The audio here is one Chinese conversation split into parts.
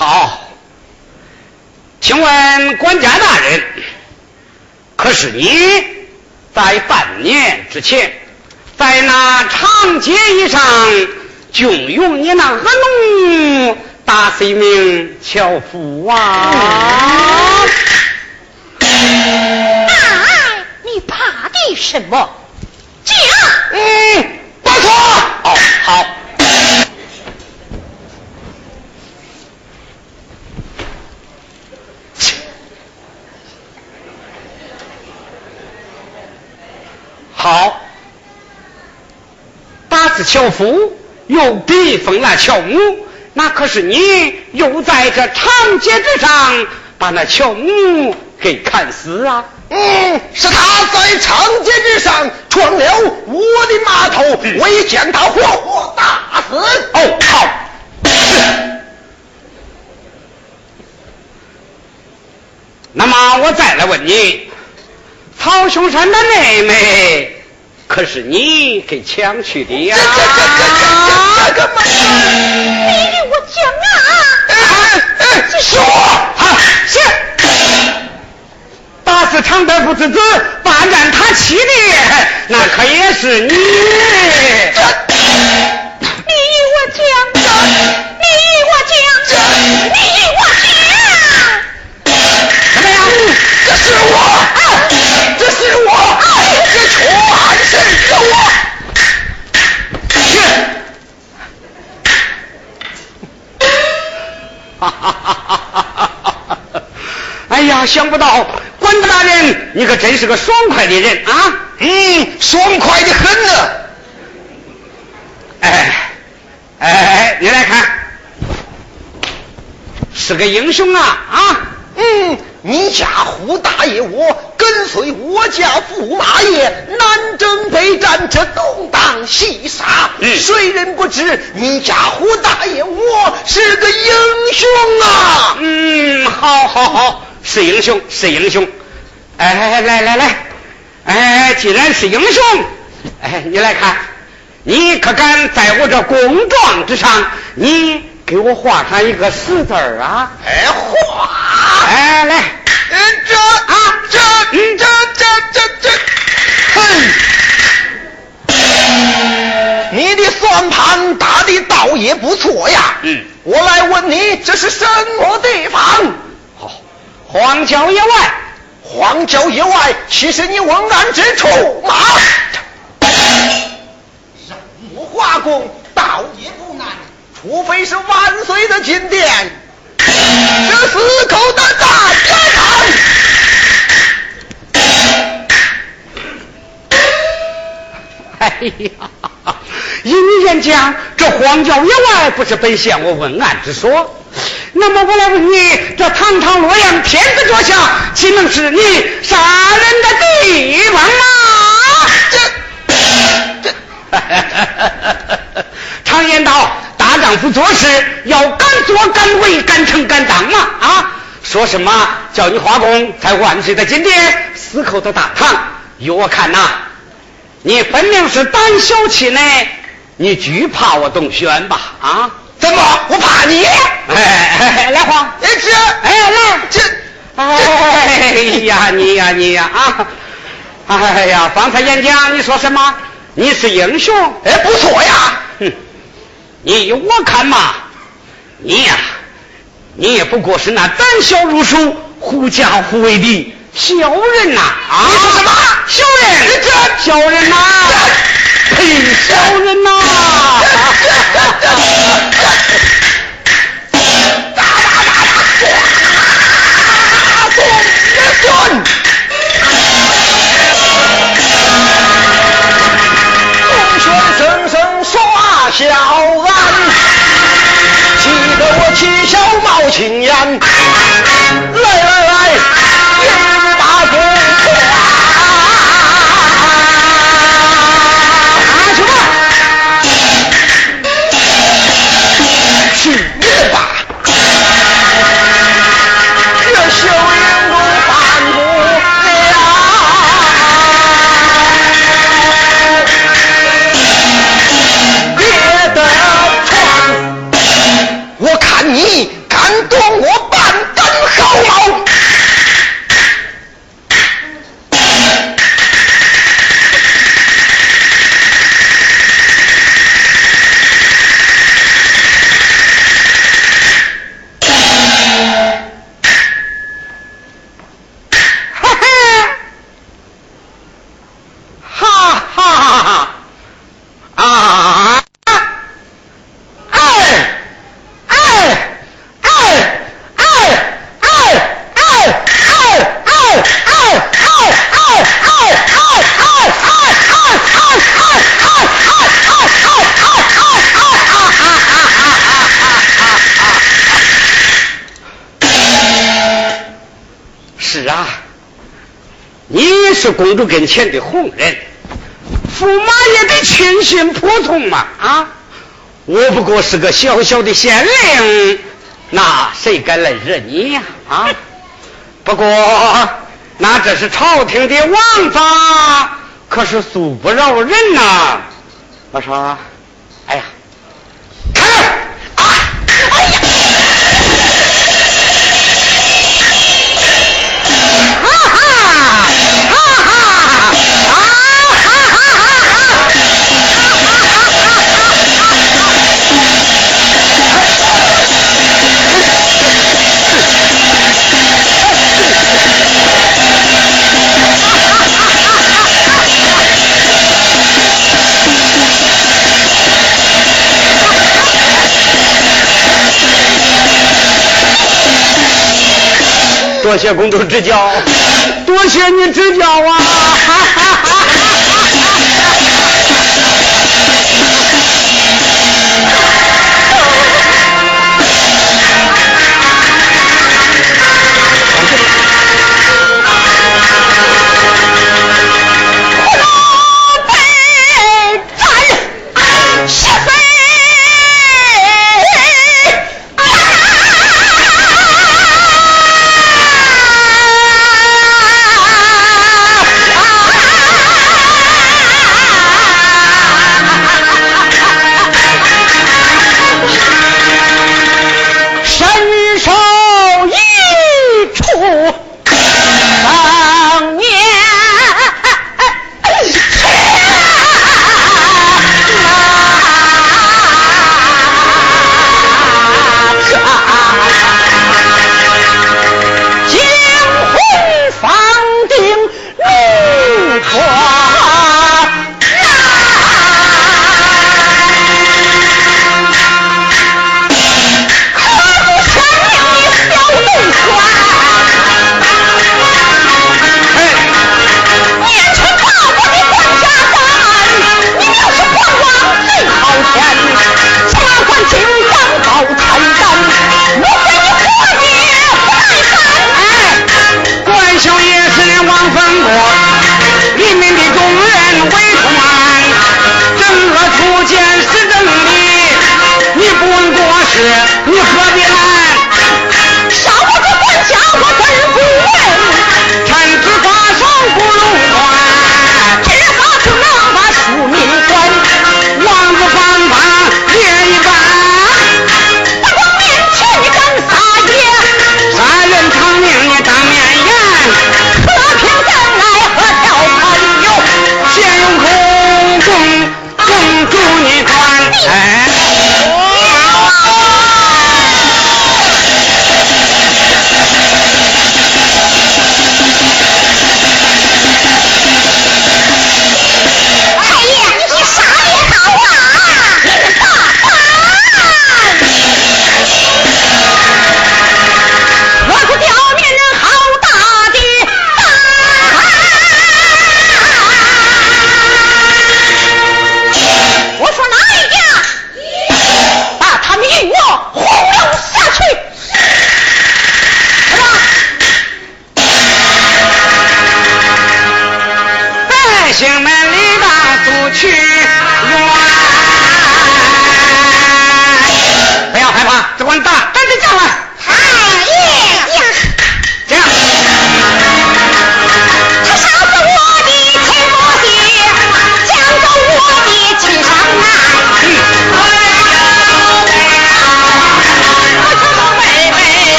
好，请问管家大人，可是你在半年之前，在那长街以上，就用你那恶龙打死一名樵夫啊？哎，你怕的什么？讲。嗯，不错。哦，好。好，打死樵夫又逼疯了樵母，那可是你又在这长街之上把那樵母给砍死啊？嗯，是他在长街之上撞了我的码头，我已将他活活打死。哦，好。那么我再来问你，曹雄山的妹妹可是你给抢去的呀？这这这这这这个嘛！你与我讲啊！说啊，是。打死常德父之子，霸占他妻的，那可也是你。你与我讲，你与我讲，你与我讲。怎么样？这是我，这是我，这全是我。是。哈哈哈哈哈哈！哎呀，想不到管大人，你可真是个爽快的人啊！嗯，爽快的很呢。哎哎哎，你来看，是个英雄啊啊！嗯，你家胡大爷我跟随我家驸马爷南征北战，这东挡西杀，嗯谁人不知你家胡大爷我是个英雄啊！嗯，好，好，好，是英雄，是英雄。哎，来来来，哎，既然是英雄，哎，你来看，你可敢在我这公状之上，你给我画上一个死字儿啊？哎，画，哎，来，嗯，这啊，这，嗯，这这这这，哼，你的算盘打的倒也不错呀。嗯，我来问你，这是什么地方？好，荒郊野外，荒郊野外，岂是你问案之处嘛。让我画工倒也不难，除非是万岁的金殿。这死口的大 哎呀，依你言讲，这荒郊野外不是本县我问案之所。那么我来问你，这堂堂洛阳天子脚下，岂能是你杀人的地方吗？这这，常言道，大丈夫做事要敢做敢为敢诚敢当嘛啊！说什么叫你花工在万岁的金殿，死口的大堂？依我看呐、你分明是胆小气馁，你惧怕我董轩吧？啊？怎么？我怕你？哎来黄，哎这哎来这哎呀，你呀你呀啊！哎呀，方才演讲你说什么？你是英雄？哎不错呀。哼，你依我看嘛，你呀，你也不过是那胆小如鼠、狐假虎威的小人呐！啊，你说什么小人？这小人呐！呸，小人呐！哒哒哒哒，唰，咚一顿。东轩声声耍小安，气得我七小冒青烟。来来公主跟前的红人，驸马爷的亲信普通嘛啊！我不过是个小小的县令，那谁敢来惹你呀啊？不过那这是朝廷的王法，可是恕不饶人呐！我说，多谢公主指教，多谢你指教啊！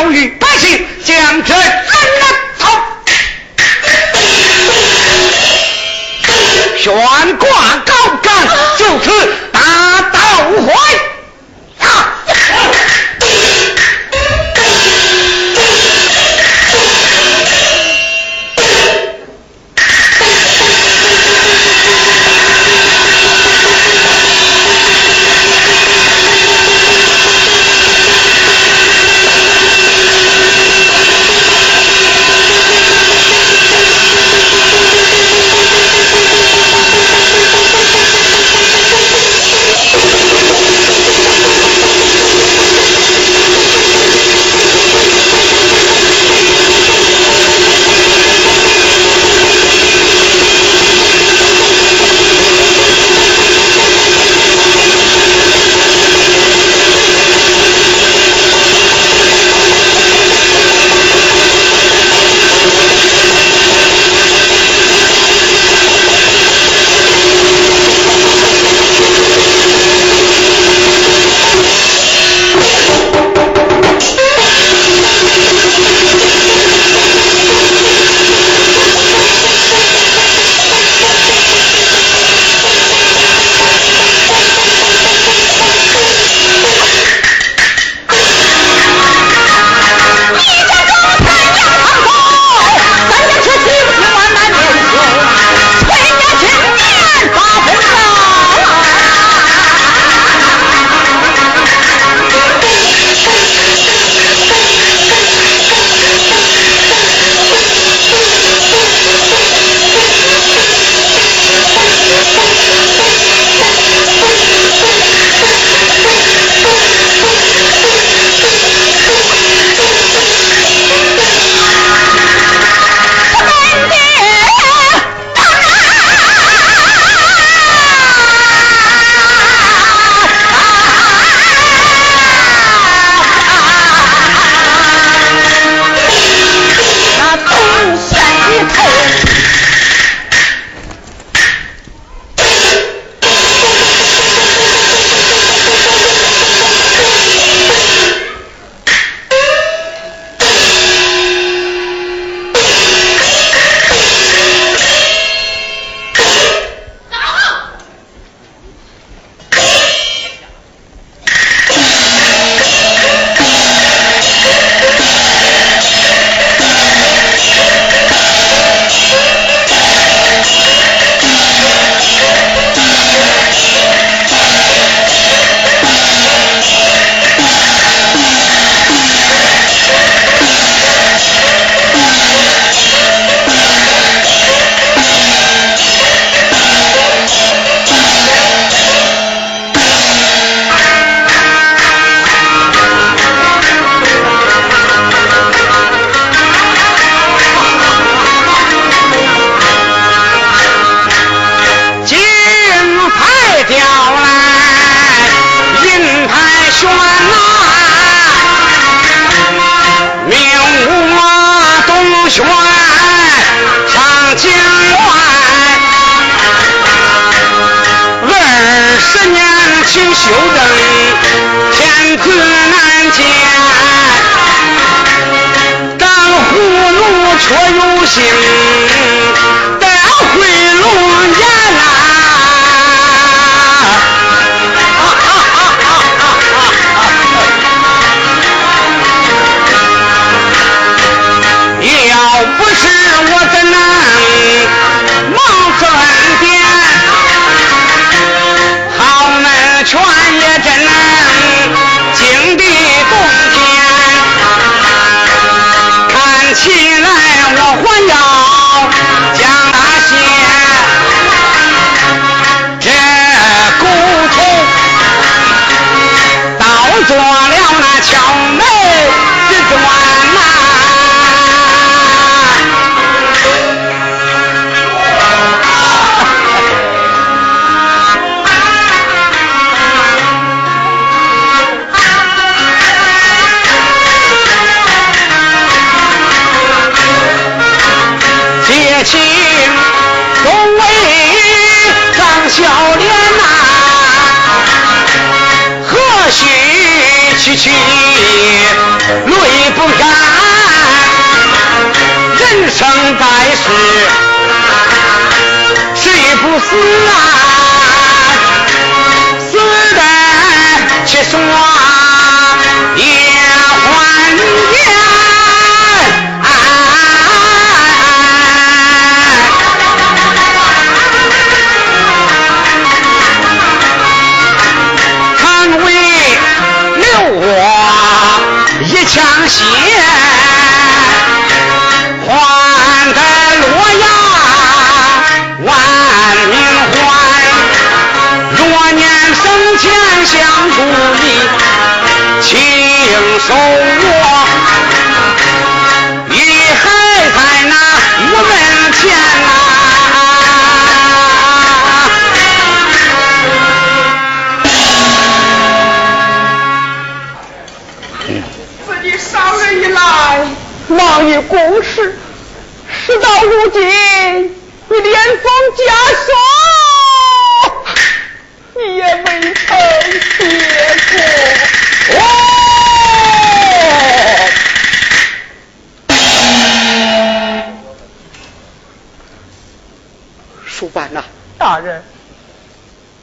忠于百姓将军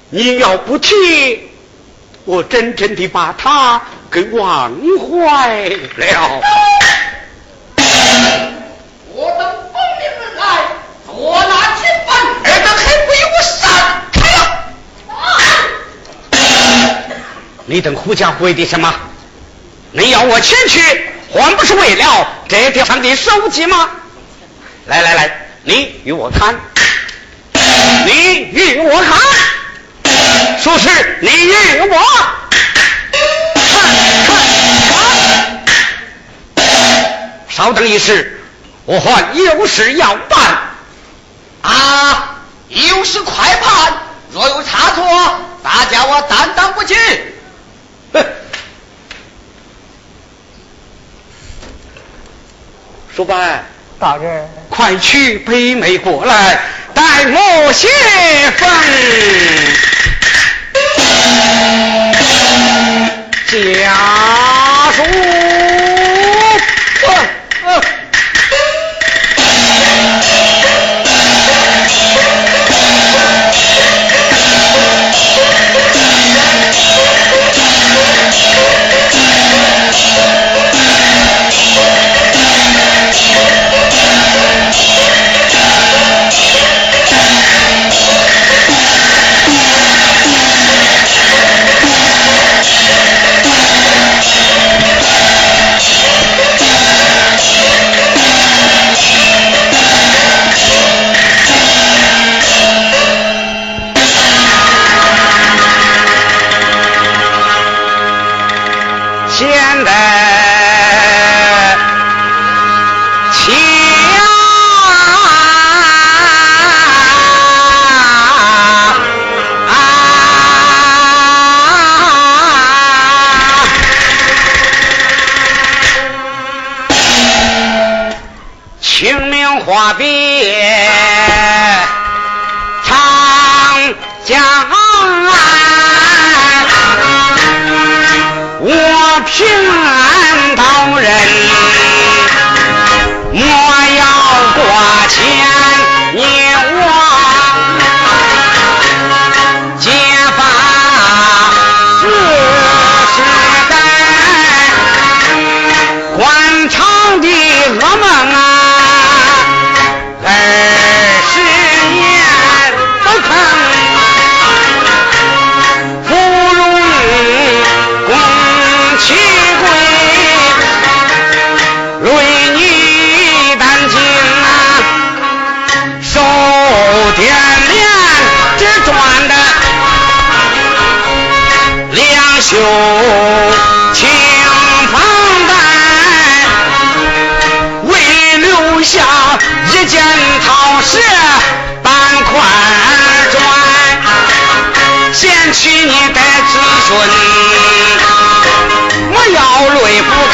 你要不去，我真正的把他给忘怀了。我等奉命而来，捉拿军犯，二等还不与我闪开了！你等狐假鬼的什么？你要我前去，还不是为了这地方的手机吗？来来来，你与我看，你与我看，说是你与我看看看。稍等一时，我还有事要办。啊，有事快办，若有差错，大家我担当不起。哼书办，大人，快去北妹过来，待我写封家书。呃呃平安到人，请你带子孙，我要泪不。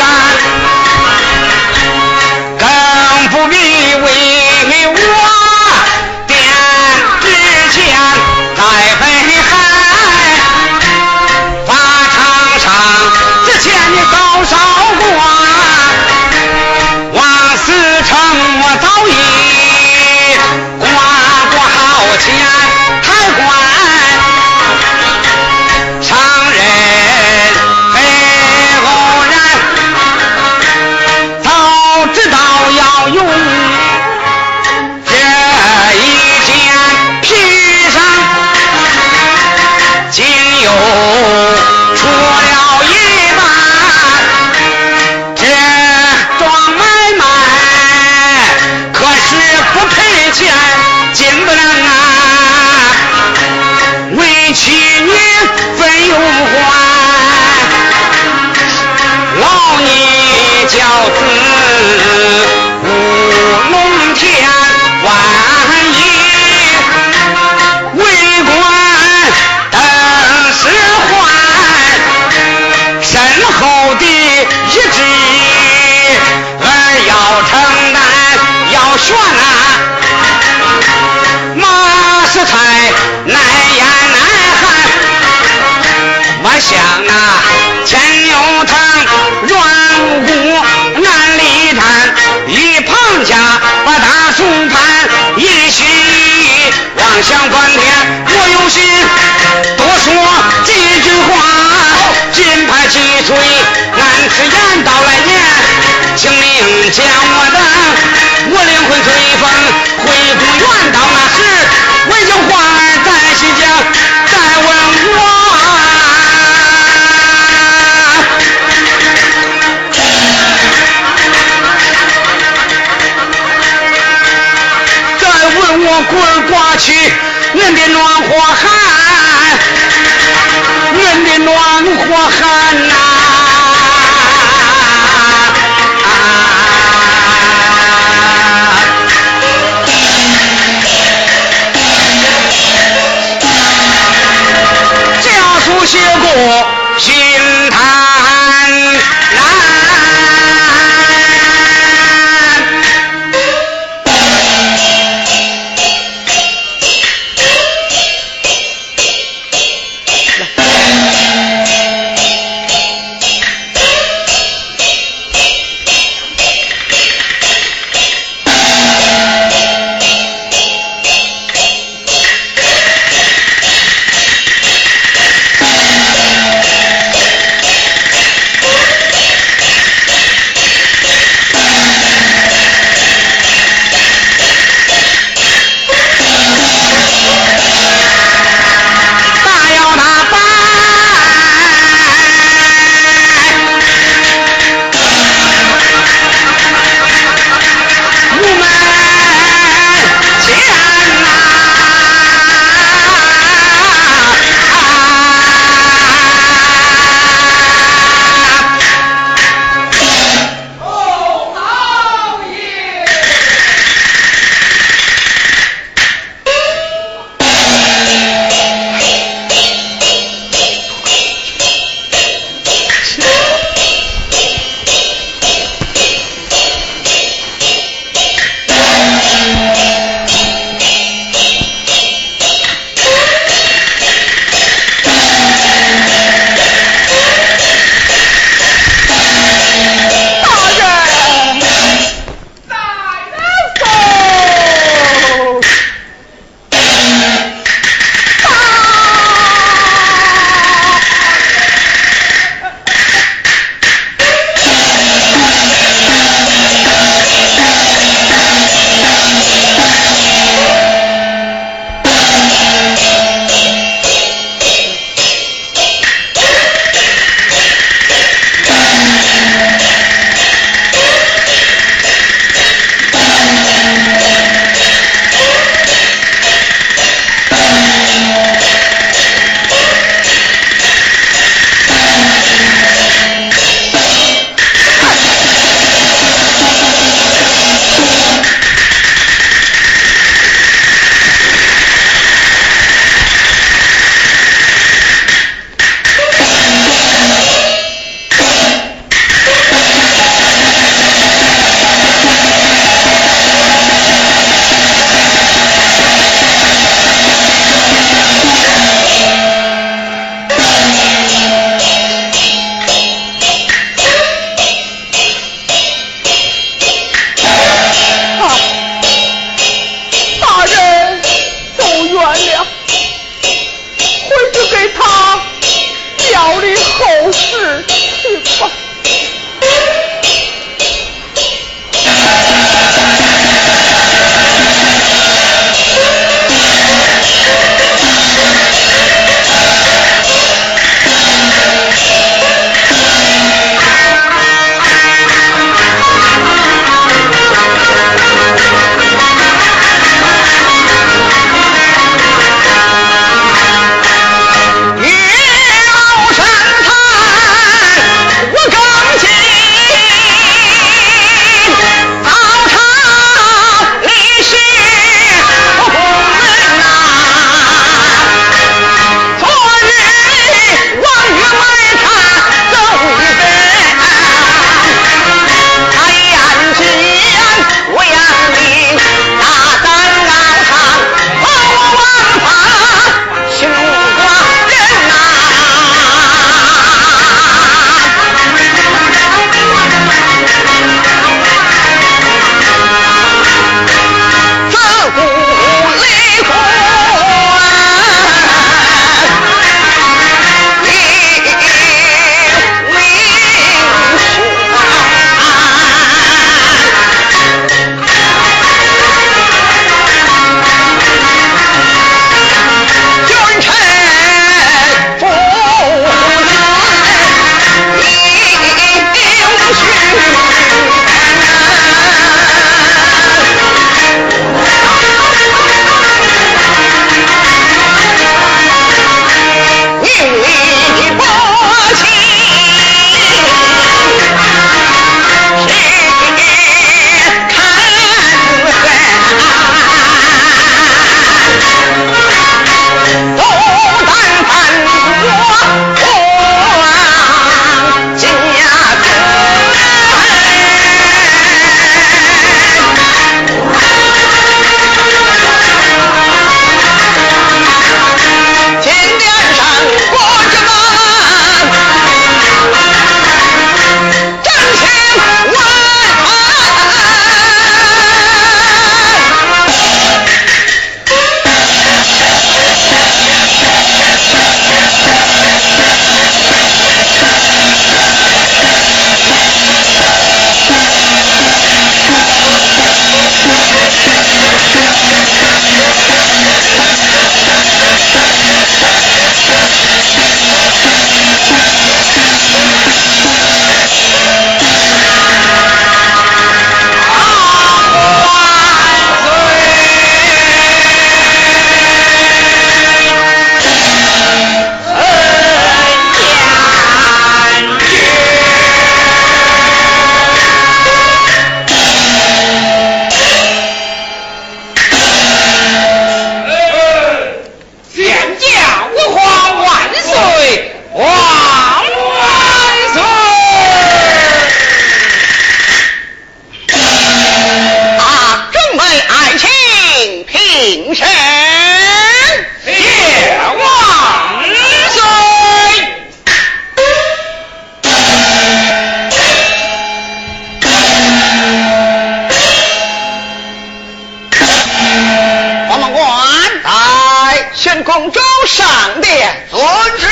万代宣公主上殿尊旨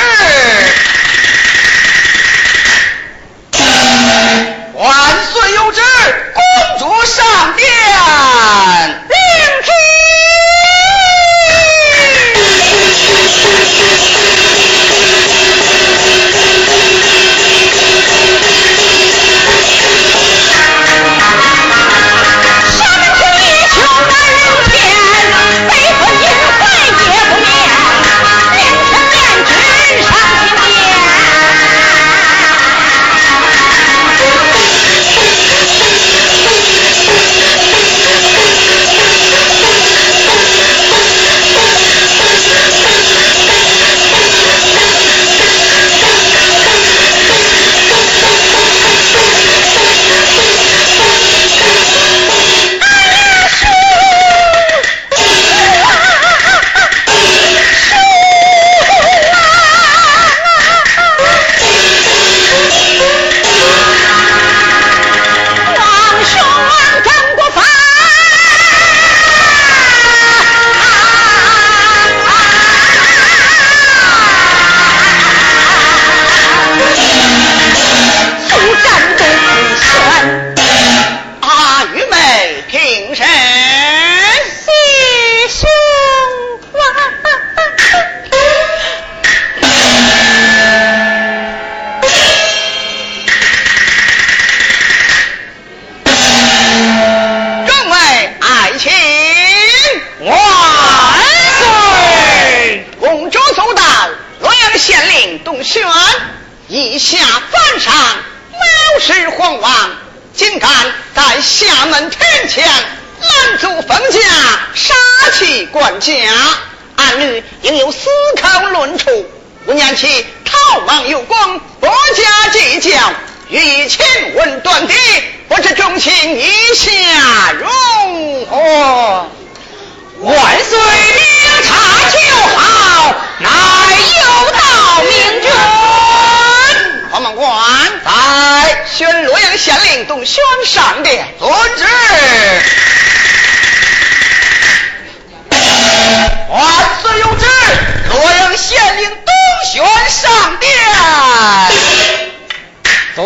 万岁有旨公主上殿。假按律应有司考论处。五年前逃亡有功，国家计较，欲以亲断的，不知忠心以下如何？万岁明察秋好，乃有道明君。黄门官在宣洛阳县令董宣上殿，遵旨。万岁！有旨，洛阳县令董玄上殿。走。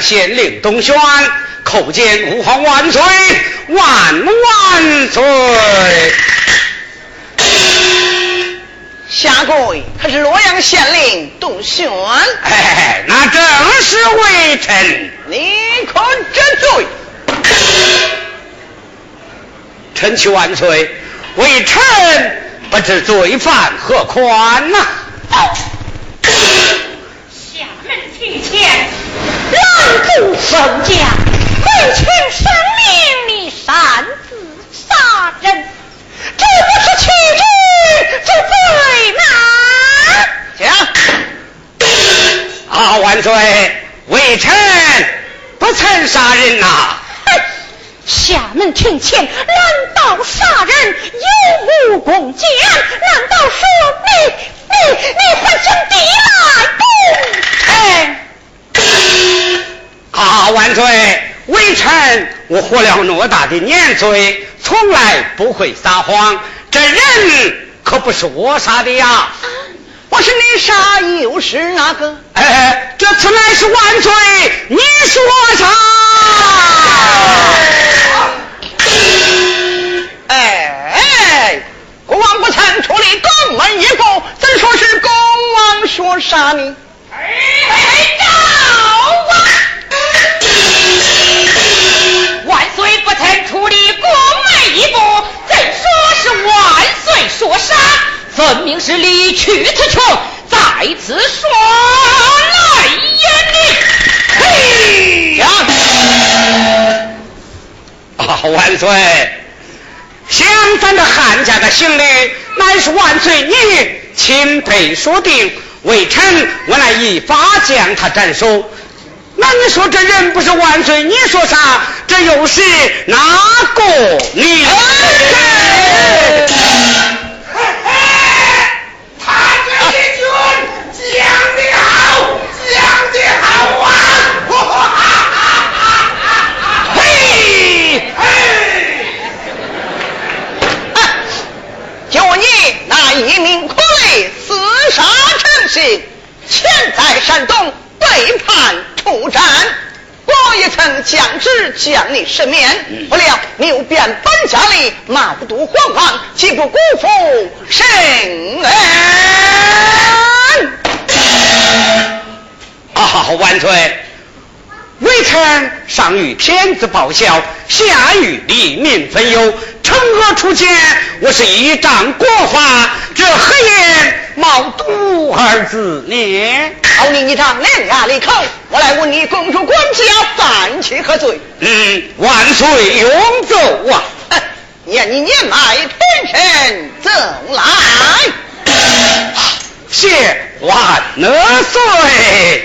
县令董宣叩见吾皇万岁万万岁！下跪，可是洛阳县令董宣。哎，那正是微臣。你可知罪？臣求万岁，微臣不知罪犯何宽呐？下门庭前。拦住宋家，回请圣命，你擅自杀人，这不是欺君之罪吗？讲，啊，万岁，微臣不曾杀人呐。厦门庭前难道杀人，有无公检？难道说你你你还想抵赖公臣？啊，万岁！微臣我活了那么大的年岁，从来不会撒谎。这人可不是我杀的呀！我是你杀，又是哪个？哎，这次乃是万岁你说杀！哎哎，国王不曾处理宫门一步，怎说是公王说杀你？哎，臣出力宫门一步怎说是万岁说杀分明是理屈他穷再次说来呀你嘿！呀啊万岁相反的汉家的行李乃是万岁你钦佩说定微臣我来依法将他斩首。你说这人不是万岁你说啥？这又是哪个？年他这一句讲的好讲的好啊。嘿嘿就你那一名苦力厮杀成性钱在山东背叛出战，我也曾降旨将你赦免，不料你又变本加厉，冒渎皇王，岂不辜负圣恩？啊，万岁！微臣上与天子报效，下与黎民分忧。惩恶除奸，我是依仗国法，这何言冒渎二字呢？好你一张两牙利口，我来问你，公主管家犯起何罪？嗯，万岁永奏啊！念你年来天神怎来，谢万岁。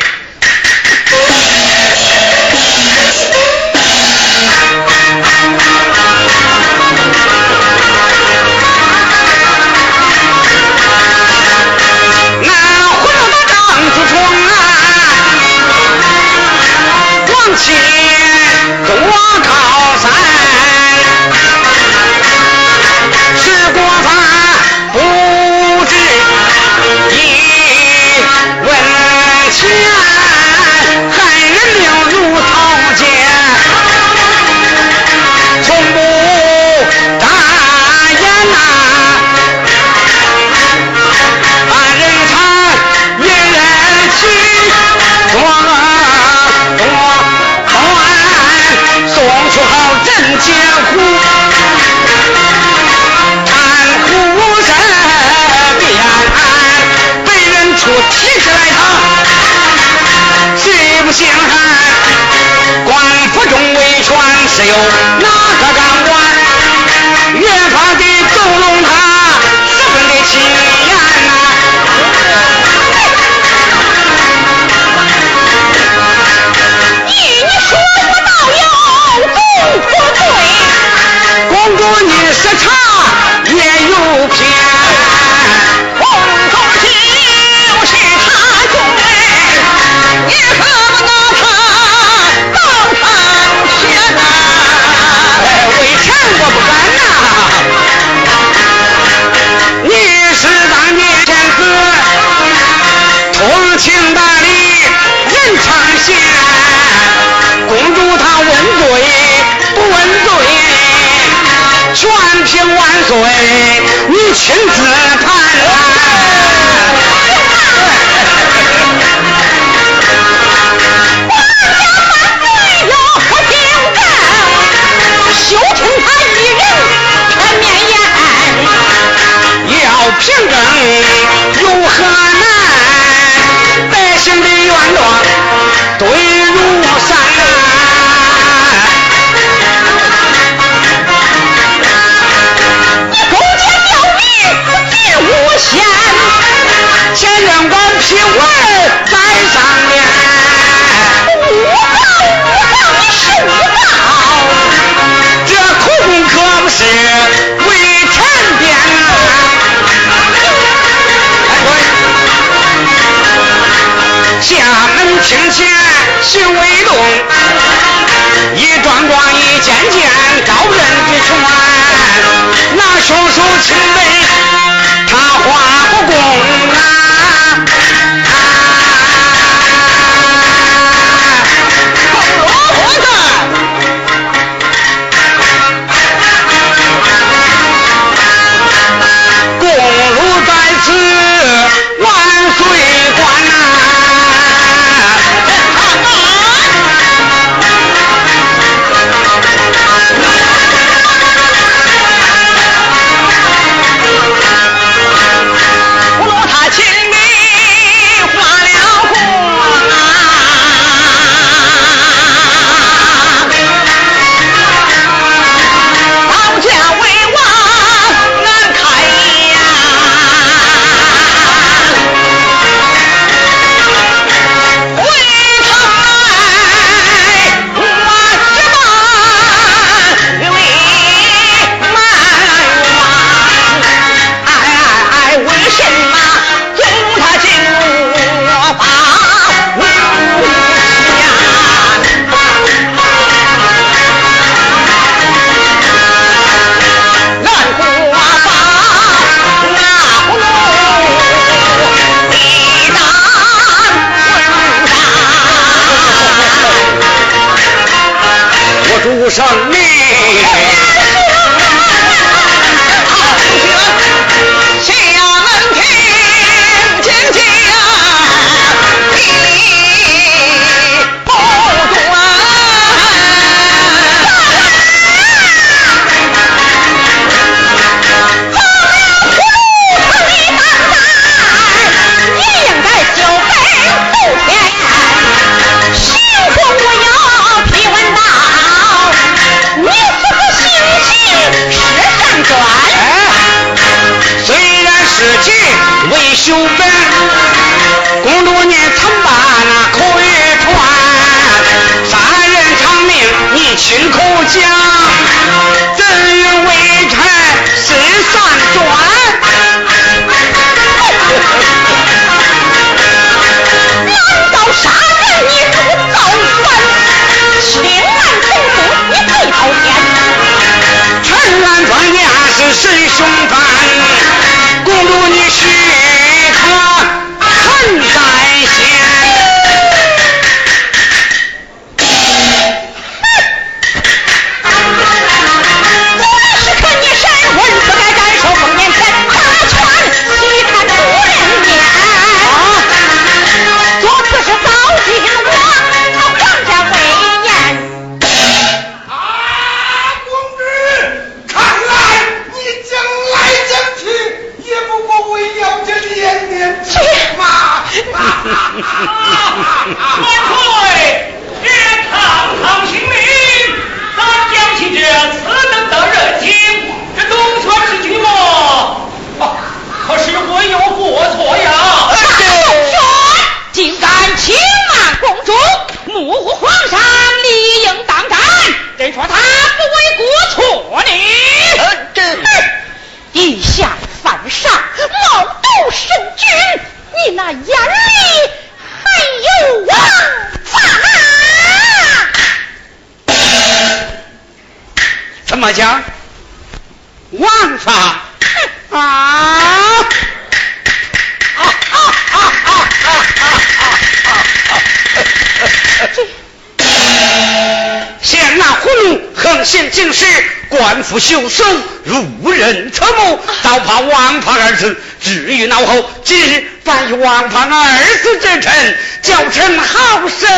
不袖手如无人侧目早怕王胖二字置于脑后今日反与王胖二字之臣叫成好生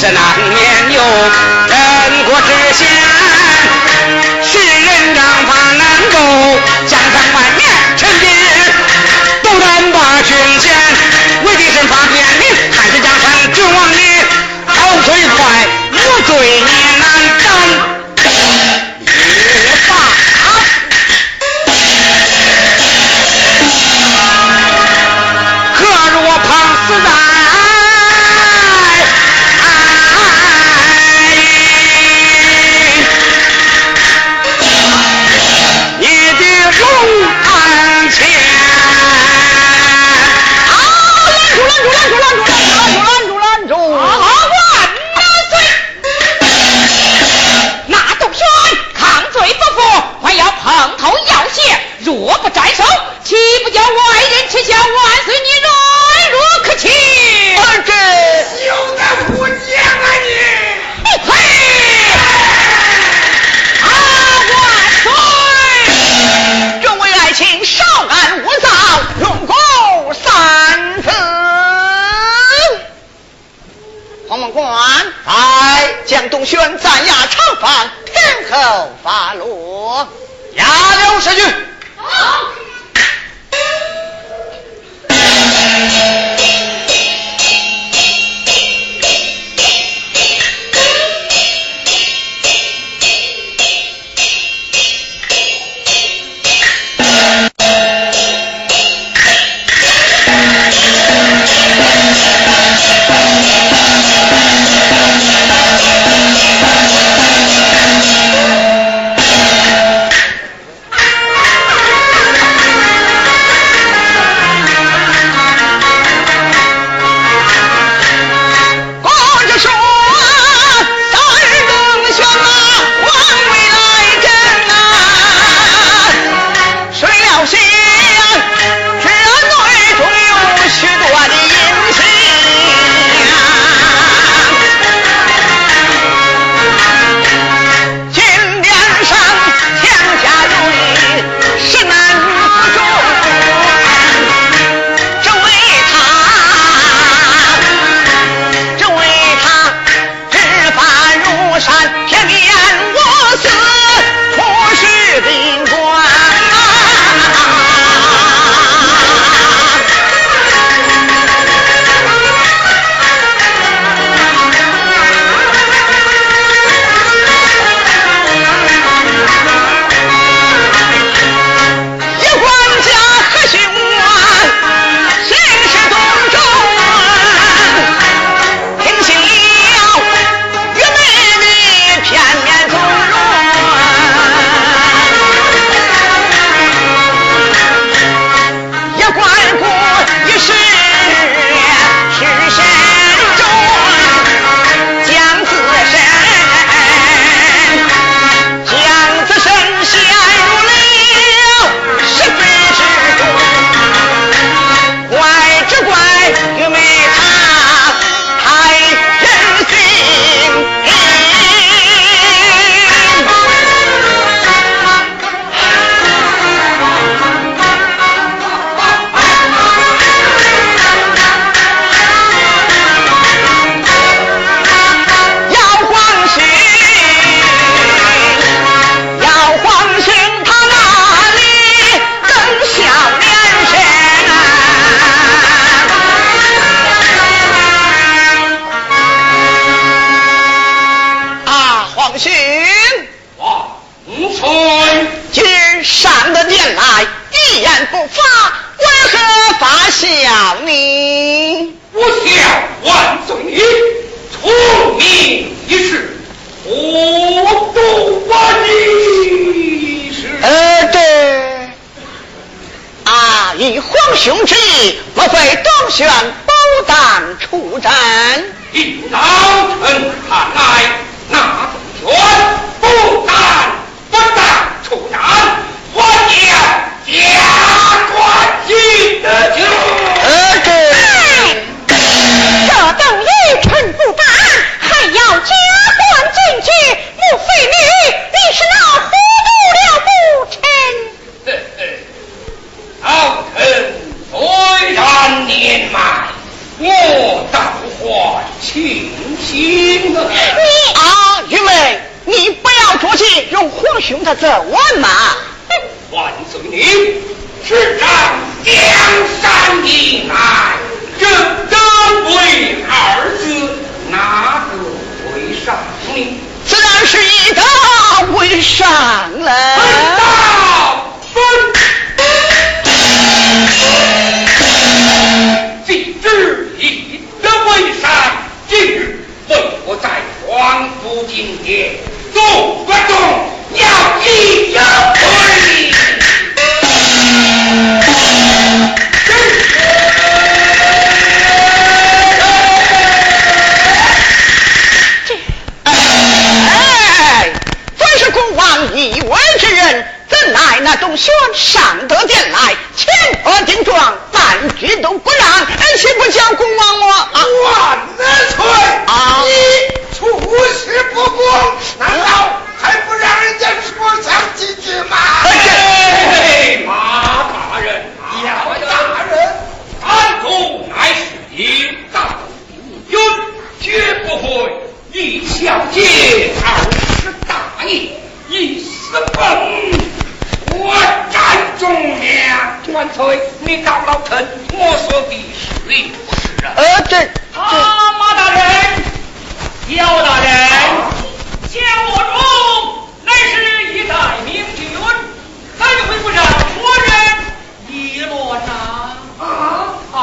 是难免有人国之嫌。万岁，你到老臣，我说的是理不是啊？呃，这啊，马大人，姚大人，江国忠乃是一代明君，怎会不让国人议论呐？啊啊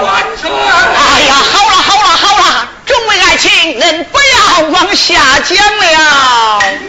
万岁！哎呀，好了好了好了，众位爱卿，恁不要往下江了。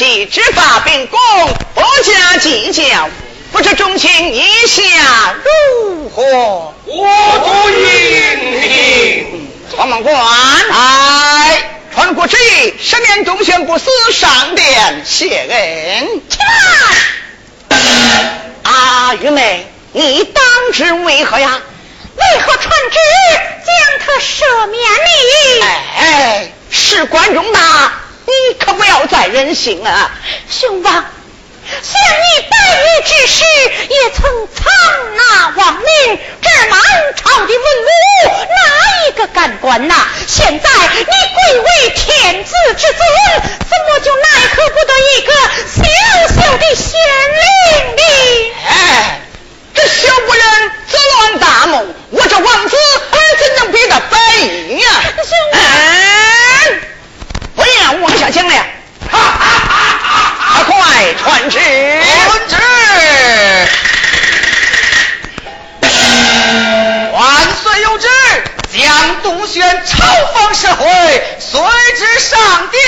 不念其执法秉公，不加计较，不知众卿意下如何？我主应听。黄门官，哎，传国旨意，十年忠贤不死，上殿谢恩。要再任性啊！兄王，像你百余之时，也曾藏纳亡命，这满朝的文武，哪一个敢管呐？现在你贵为天子之尊，怎么就奈何不得一个小小的县令呢？哎，这小不忍则乱大谋，我这王子儿怎能比他白衣呀？兄王哎，不要往下讲了，哈哈哈哈哈！快传旨！传旨！万岁有旨，将杜宣朝访社会，随之上殿。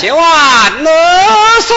千万万岁！